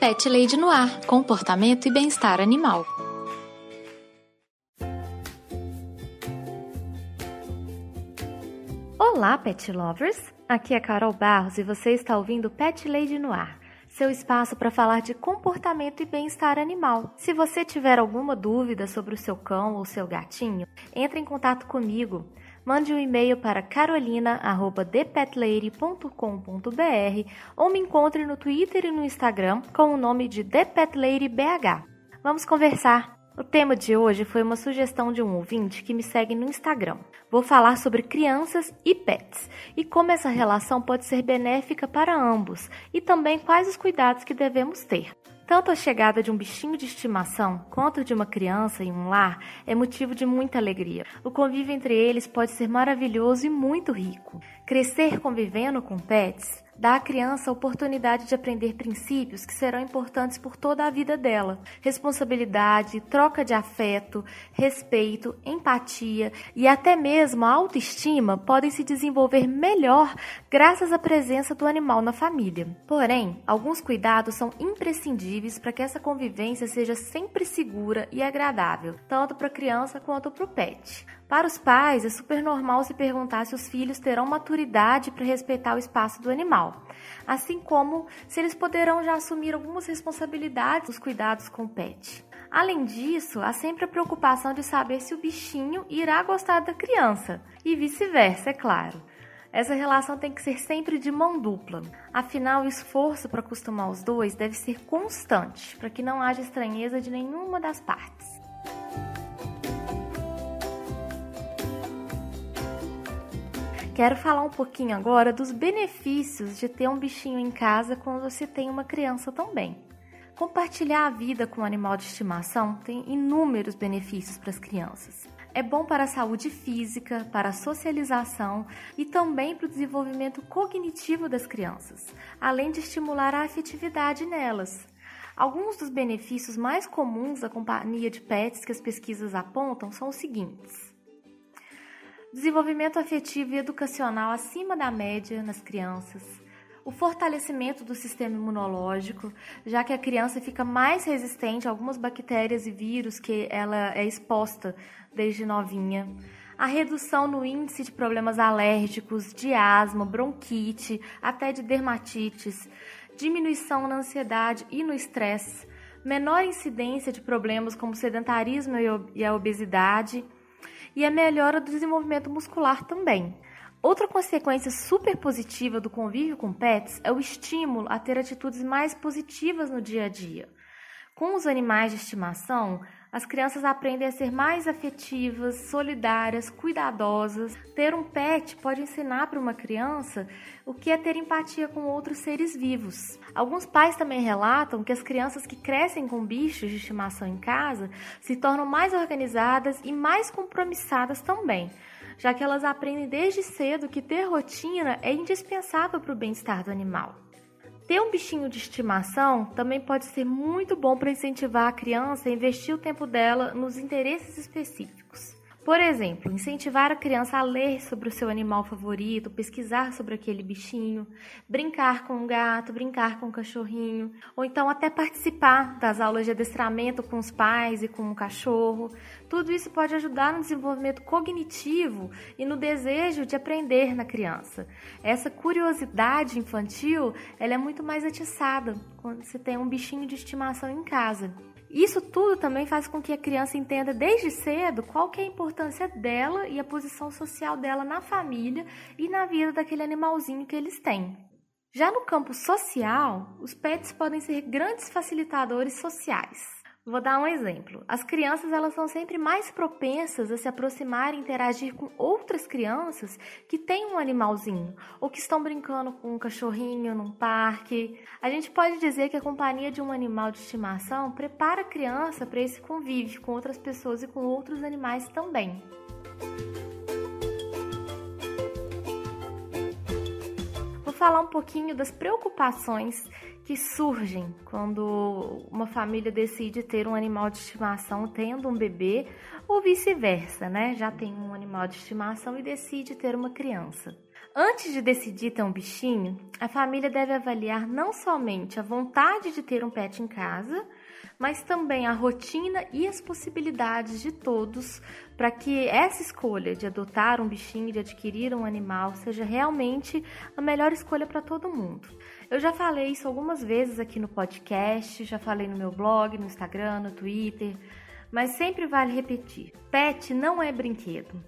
Pet Lady no Ar Comportamento e Bem-Estar Animal. Olá, pet lovers! Aqui é Carol Barros e você está ouvindo Pet Lady no Ar, seu espaço para falar de comportamento e bem-estar animal. Se você tiver alguma dúvida sobre o seu cão ou seu gatinho, entre em contato comigo. Mande um e-mail para carolina@thepetlady.com.br ou me encontre no Twitter e no Instagram com o nome de ThePetLadyBH. Vamos conversar! O tema de hoje foi uma sugestão de um ouvinte que me segue no Instagram. Vou falar sobre crianças e pets e como essa relação pode ser benéfica para ambos e também quais os cuidados que devemos ter. Tanto a chegada de um bichinho de estimação quanto de uma criança em um lar é motivo de muita alegria. O convívio entre eles pode ser maravilhoso e muito rico. Crescer convivendo com pets dá à criança a oportunidade de aprender princípios que serão importantes por toda a vida dela: responsabilidade, troca de afeto, respeito, empatia e até mesmo a autoestima podem se desenvolver melhor graças à presença do animal na família. Porém, alguns cuidados são imprescindíveis para que essa convivência seja sempre segura e agradável, tanto para a criança quanto para o pet. Para os pais, é super normal se perguntar se os filhos terão maturidade para respeitar o espaço do animal, assim como se eles poderão já assumir algumas responsabilidades nos cuidados com o pet. Além disso, há sempre a preocupação de saber se o bichinho irá gostar da criança, e vice-versa, é claro. Essa relação tem que ser sempre de mão dupla. Afinal, o esforço para acostumar os dois deve ser constante, para que não haja estranheza de nenhuma das partes. Quero falar um pouquinho agora dos benefícios de ter um bichinho em casa quando você tem uma criança também. Compartilhar a vida com um animal de estimação tem inúmeros benefícios para as crianças. É bom para a saúde física, para a socialização e também para o desenvolvimento cognitivo das crianças, além de estimular a afetividade nelas. Alguns dos benefícios mais comuns da companhia de pets que as pesquisas apontam são os seguintes: desenvolvimento afetivo e educacional acima da média nas crianças, o fortalecimento do sistema imunológico, já que a criança fica mais resistente a algumas bactérias e vírus que ela é exposta desde novinha, a redução no índice de problemas alérgicos, de asma, bronquite, até de dermatites, diminuição na ansiedade e no estresse, menor incidência de problemas como sedentarismo e a obesidade e a melhora do desenvolvimento muscular também. Outra consequência super positiva do convívio com pets é o estímulo a ter atitudes mais positivas no dia a dia. Com os animais de estimação, as crianças aprendem a ser mais afetivas, solidárias, cuidadosas. Ter um pet pode ensinar para uma criança o que é ter empatia com outros seres vivos. Alguns pais também relatam que as crianças que crescem com bichos de estimação em casa se tornam mais organizadas e mais compromissadas também já que elas aprendem desde cedo que ter rotina é indispensável para o bem-estar do animal. Ter um bichinho de estimação também pode ser muito bom para incentivar a criança a investir o tempo dela nos interesses específicos. Por exemplo, incentivar a criança a ler sobre o seu animal favorito, pesquisar sobre aquele bichinho, brincar com o gato, brincar com o cachorrinho, ou então até participar das aulas de adestramento com os pais e com o cachorro. Tudo isso pode ajudar no desenvolvimento cognitivo e no desejo de aprender na criança. Essa curiosidade infantil, ela é muito mais atiçada quando você tem um bichinho de estimação em casa. Isso tudo também faz com que a criança entenda desde cedo qual é a importância dela e a posição social dela na família e na vida daquele animalzinho que eles têm. Já no campo social, os pets podem ser grandes facilitadores sociais. Vou dar um exemplo. As crianças elas são sempre mais propensas a se aproximar e interagir com outras crianças que têm um animalzinho ou que estão brincando com um cachorrinho num parque. A gente pode dizer que a companhia de um animal de estimação prepara a criança para esse convívio com outras pessoas e com outros animais também. Falar um pouquinho das preocupações que surgem quando uma família decide ter um animal de estimação tendo um bebê ou vice-versa, né? Já tem um animal de estimação e decide ter uma criança. Antes de decidir ter um bichinho, a família deve avaliar não somente a vontade de ter um pet em casa, mas também a rotina e as possibilidades de todos para que essa escolha de adotar um bichinho, de adquirir um animal, seja realmente a melhor escolha para todo mundo. Eu já falei isso algumas vezes aqui no podcast, já falei no meu blog, no Instagram, no Twitter, mas sempre vale repetir: pet não é brinquedo.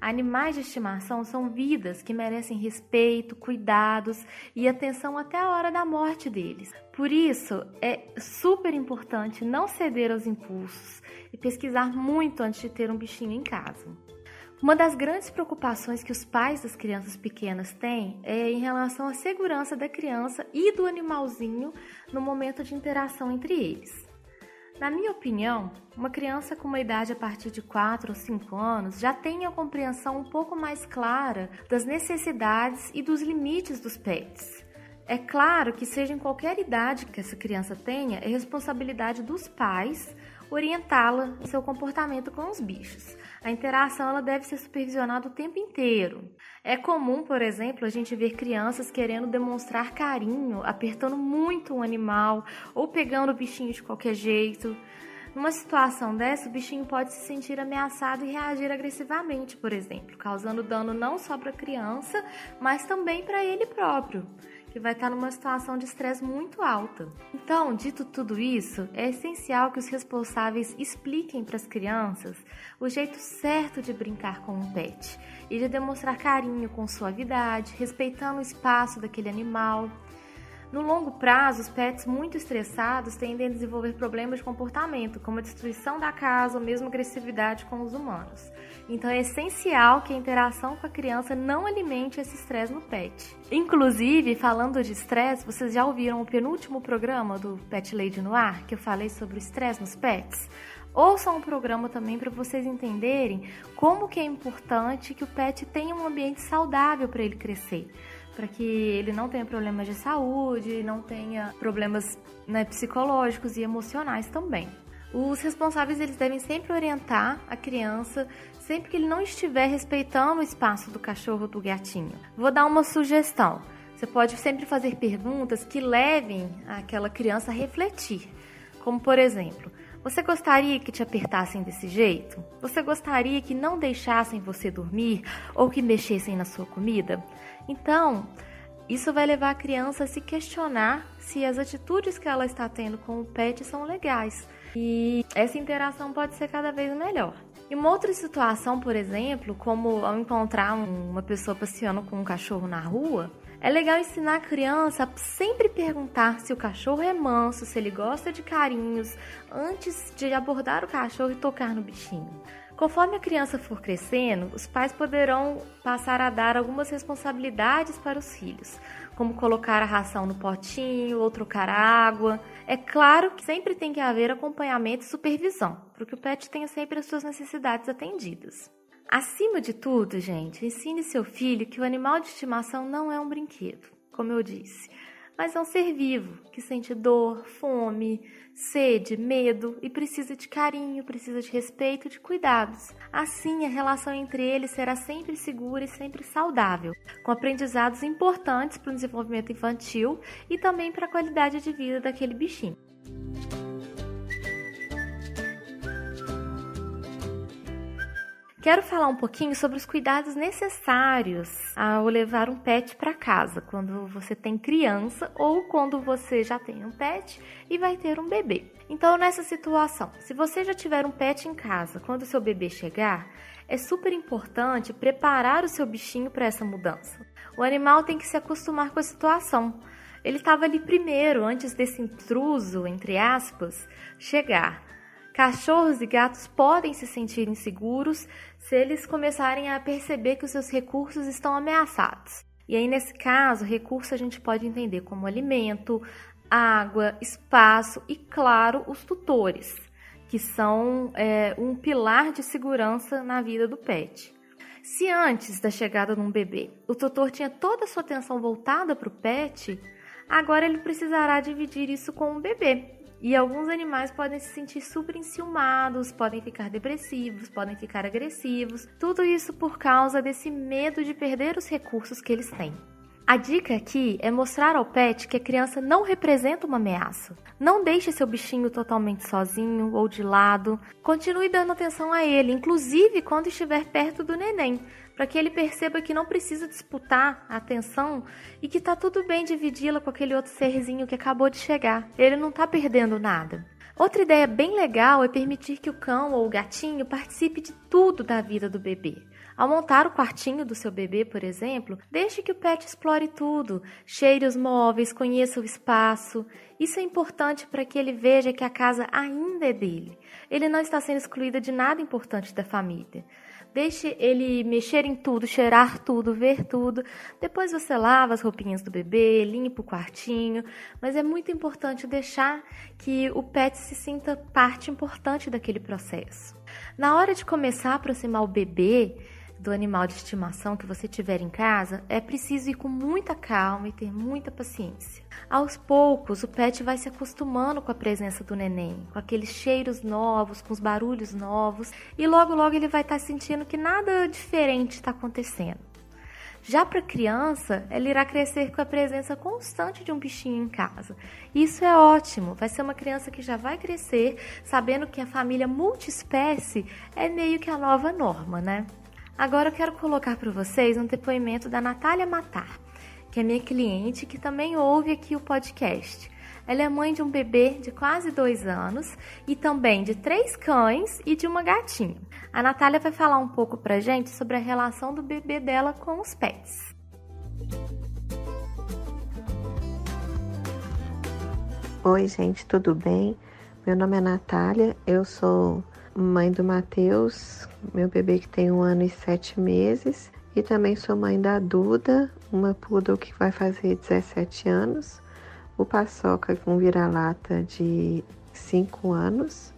Animais de estimação são vidas que merecem respeito, cuidados e atenção até a hora da morte deles. Por isso, é super importante não ceder aos impulsos e pesquisar muito antes de ter um bichinho em casa. Uma das grandes preocupações que os pais das crianças pequenas têm é em relação à segurança da criança e do animalzinho no momento de interação entre eles. Na minha opinião, uma criança com uma idade a partir de 4 ou 5 anos já tem a compreensão um pouco mais clara das necessidades e dos limites dos pets. É claro que, seja em qualquer idade que essa criança tenha, é responsabilidade dos pais orientá-la no seu comportamento com os bichos. A interação ela deve ser supervisionada o tempo inteiro. É comum, por exemplo, a gente ver crianças querendo demonstrar carinho, apertando muito um animal ou pegando o bichinho de qualquer jeito. Numa situação dessa, o bichinho pode se sentir ameaçado e reagir agressivamente, por exemplo, causando dano não só para a criança, mas também para ele próprio que vai estar numa situação de estresse muito alta. Então, dito tudo isso, é essencial que os responsáveis expliquem para as crianças o jeito certo de brincar com um pet e de demonstrar carinho com suavidade, respeitando o espaço daquele animal. No longo prazo, os pets muito estressados tendem a desenvolver problemas de comportamento, como a destruição da casa ou mesmo agressividade com os humanos. Então é essencial que a interação com a criança não alimente esse estresse no pet. Inclusive, falando de estresse, vocês já ouviram o penúltimo programa do Pet Lady no Ar, que eu falei sobre o estresse nos pets? Ouçam o programa também para vocês entenderem como que é importante que o pet tenha um ambiente saudável para ele crescer para que ele não tenha problemas de saúde, não tenha problemas né, psicológicos e emocionais também. Os responsáveis eles devem sempre orientar a criança sempre que ele não estiver respeitando o espaço do cachorro ou do gatinho. Vou dar uma sugestão. Você pode sempre fazer perguntas que levem aquela criança a refletir. Como por exemplo, você gostaria que te apertassem desse jeito? Você gostaria que não deixassem você dormir ou que mexessem na sua comida? Então, isso vai levar a criança a se questionar se as atitudes que ela está tendo com o pet são legais. E essa interação pode ser cada vez melhor. Em uma outra situação, por exemplo, como ao encontrar uma pessoa passeando com um cachorro na rua, é legal ensinar a criança a sempre perguntar se o cachorro é manso, se ele gosta de carinhos, antes de abordar o cachorro e tocar no bichinho. Conforme a criança for crescendo, os pais poderão passar a dar algumas responsabilidades para os filhos, como colocar a ração no potinho ou trocar a água. É claro que sempre tem que haver acompanhamento e supervisão, para que o pet tenha sempre as suas necessidades atendidas. Acima de tudo, gente, ensine seu filho que o animal de estimação não é um brinquedo, como eu disse, mas é um ser vivo que sente dor, fome, sede, medo e precisa de carinho, precisa de respeito e de cuidados. Assim, a relação entre eles será sempre segura e sempre saudável, com aprendizados importantes para o desenvolvimento infantil e também para a qualidade de vida daquele bichinho. Quero falar um pouquinho sobre os cuidados necessários ao levar um pet para casa, quando você tem criança ou quando você já tem um pet e vai ter um bebê. Então, nessa situação, se você já tiver um pet em casa, quando o seu bebê chegar, é super importante preparar o seu bichinho para essa mudança. O animal tem que se acostumar com a situação. Ele estava ali primeiro, antes desse intruso, entre aspas, chegar. Cachorros e gatos podem se sentir inseguros se eles começarem a perceber que os seus recursos estão ameaçados. E aí, nesse caso, recurso a gente pode entender como alimento, água, espaço e, claro, os tutores, que são é, um pilar de segurança na vida do pet. Se antes da chegada de um bebê o tutor tinha toda a sua atenção voltada para o pet, agora ele precisará dividir isso com o bebê E alguns animais podem se sentir super enciumados, podem ficar depressivos, podem ficar agressivos. Tudo isso por causa desse medo de perder os recursos que eles têm. A dica aqui é mostrar ao pet que a criança não representa uma ameaça. Não deixe seu bichinho totalmente sozinho ou de lado. Continue dando atenção a ele, inclusive quando estiver perto do neném, para que ele perceba que não precisa disputar a atenção e que tá tudo bem dividi-la com aquele outro serzinho que acabou de chegar. Ele não tá perdendo nada. Outra ideia bem legal é permitir que o cão ou o gatinho participe de tudo da vida do bebê. Ao montar o quartinho do seu bebê, por exemplo, deixe que o pet explore tudo, cheire os móveis, conheça o espaço. Isso é importante para que ele veja que a casa ainda é dele. Ele não está sendo excluído de nada importante da família. Deixe ele mexer em tudo, cheirar tudo, ver tudo. Depois você lava as roupinhas do bebê, limpa o quartinho. Mas é muito importante deixar que o pet se sinta parte importante daquele processo. Na hora de começar a aproximar o bebê, do animal de estimação que você tiver em casa, é preciso ir com muita calma e ter muita paciência. Aos poucos, o pet vai se acostumando com a presença do neném, com aqueles cheiros novos, com os barulhos novos, e logo logo ele vai estar sentindo que nada diferente está acontecendo. Já para criança, ela irá crescer com a presença constante de um bichinho em casa. Isso é ótimo, vai ser uma criança que já vai crescer sabendo que a família multiespécie é meio que a nova norma, né? Agora eu quero colocar para vocês um depoimento da Natália Matar, que é minha cliente que também ouve aqui o podcast. Ela é mãe de um bebê de quase dois anos e também de três cães e de uma gatinha. A Natália vai falar um pouco pra gente sobre a relação do bebê dela com os pets. Oi, gente, tudo bem? Meu nome é Natália, eu sou mãe do Matheus, meu bebê que tem um ano e sete meses. E também sou mãe da Duda, uma poodle que vai fazer 17 anos. O Paçoca com vira-lata de 5 anos.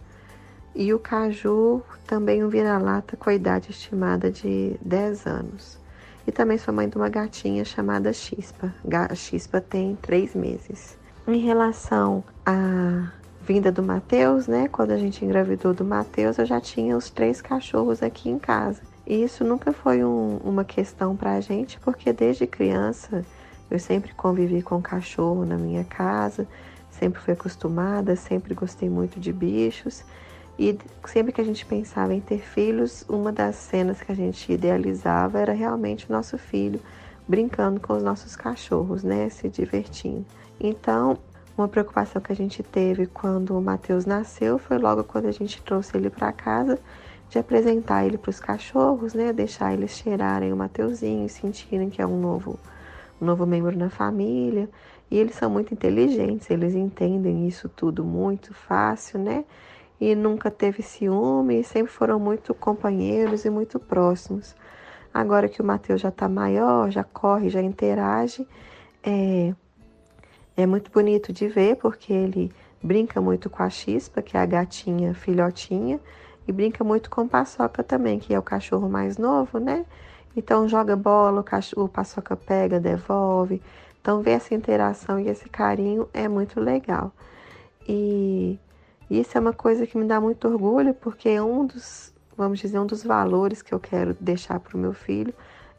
E o Caju, também um vira-lata com a idade estimada de 10 anos. E também sou mãe de uma gatinha chamada Chispa. A Chispa tem 3 meses. Em relação a vinda do Mateus, né? Quando a gente engravidou do Mateus, eu já tinha os três cachorros aqui em casa. E isso nunca foi um, uma questão para a gente, porque desde criança eu sempre convivi com cachorro na minha casa, sempre fui acostumada, sempre gostei muito de bichos. E sempre que a gente pensava em ter filhos, uma das cenas que a gente idealizava era realmente o nosso filho brincando com os nossos cachorros, né? Se divertindo. Então, uma preocupação que a gente teve quando o Matheus nasceu foi logo quando a gente trouxe ele para casa, de apresentar ele para os cachorros, né? Deixar eles cheirarem o Mateuzinho, sentirem que é um novo, um novo membro na família. E eles são muito inteligentes, eles entendem isso tudo muito fácil, né? E nunca teve ciúme, sempre foram muito companheiros e muito próximos. Agora que o Mateus já está maior, já corre, já interage, é, é muito bonito de ver porque ele brinca muito com a Chispa, que é a gatinha filhotinha, e brinca muito com o Paçoca também, que é o cachorro mais novo, né? Então joga bola, o, cachorro, o Paçoca pega, devolve. Então ver essa interação e esse carinho é muito legal. E isso é uma coisa que me dá muito orgulho, porque um dos, vamos dizer, um dos valores que eu quero deixar para o meu filho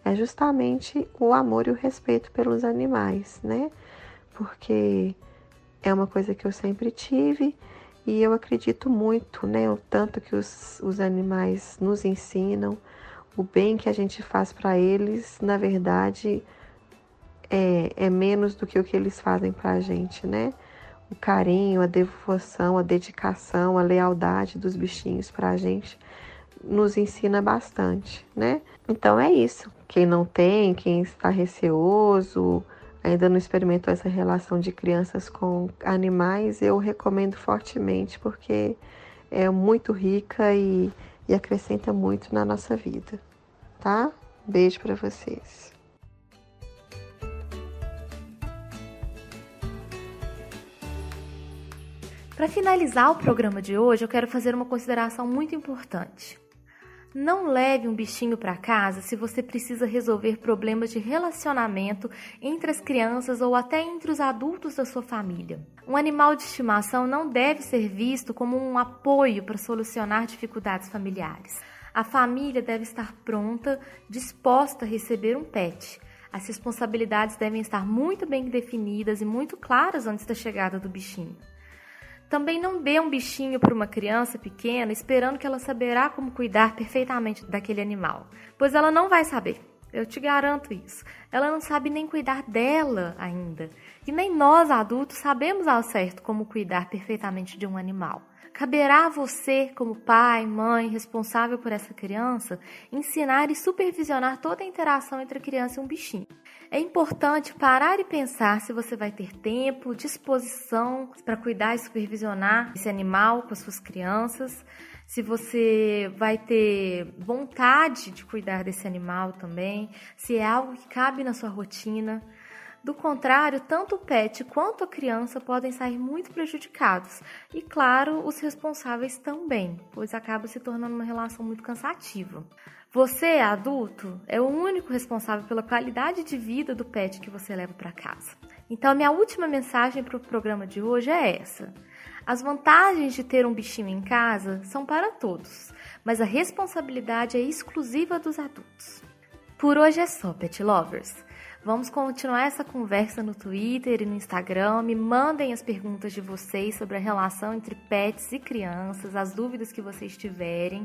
é justamente o amor e o respeito pelos animais, né? Porque é uma coisa que eu sempre tive e eu acredito muito, né? O tanto que os, os animais nos ensinam, o bem que a gente faz para eles, na verdade, é, é menos do que o que eles fazem para a gente, né? O carinho, a devoção, a dedicação, a lealdade dos bichinhos para a gente nos ensina bastante, né? Então é isso. Quem não tem, quem está receoso, ainda não experimentou essa relação de crianças com animais, eu recomendo fortemente porque é muito rica e, e acrescenta muito na nossa vida, tá? Beijo para vocês. Para finalizar o programa de hoje, eu quero fazer uma consideração muito importante. Não leve um bichinho para casa se você precisa resolver problemas de relacionamento entre as crianças ou até entre os adultos da sua família. Um animal de estimação não deve ser visto como um apoio para solucionar dificuldades familiares. A família deve estar pronta, disposta a receber um pet. As responsabilidades devem estar muito bem definidas e muito claras antes da chegada do bichinho. Também não dê um bichinho para uma criança pequena esperando que ela saberá como cuidar perfeitamente daquele animal, pois ela não vai saber. Eu te garanto isso. Ela não sabe nem cuidar dela ainda. E nem nós adultos sabemos ao certo como cuidar perfeitamente de um animal. Caberá a você, como pai, mãe, responsável por essa criança, ensinar e supervisionar toda a interação entre a criança e um bichinho. É importante parar e pensar se você vai ter tempo, disposição para cuidar e supervisionar esse animal com as suas crianças, se você vai ter vontade de cuidar desse animal também, se é algo que cabe na sua rotina. Do contrário, tanto o pet quanto a criança podem sair muito prejudicados. E, claro, os responsáveis também, pois acaba se tornando uma relação muito cansativa. Você, adulto, é o único responsável pela qualidade de vida do pet que você leva para casa. Então, minha última mensagem para o programa de hoje é essa. As vantagens de ter um bichinho em casa são para todos, mas a responsabilidade é exclusiva dos adultos. Por hoje é só, Pet Lovers. Vamos continuar essa conversa no Twitter e no Instagram. Me mandem as perguntas de vocês sobre a relação entre pets e crianças, as dúvidas que vocês tiverem.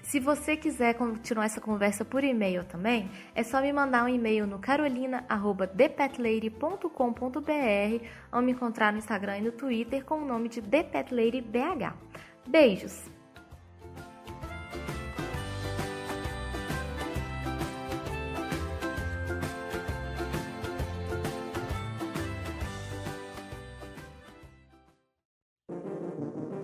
Se você quiser continuar essa conversa por e-mail também, é só me mandar um e-mail no carolina@thepetlady.com.br ou me encontrar no Instagram e no Twitter com o nome de ThePetLadyBH. Beijos!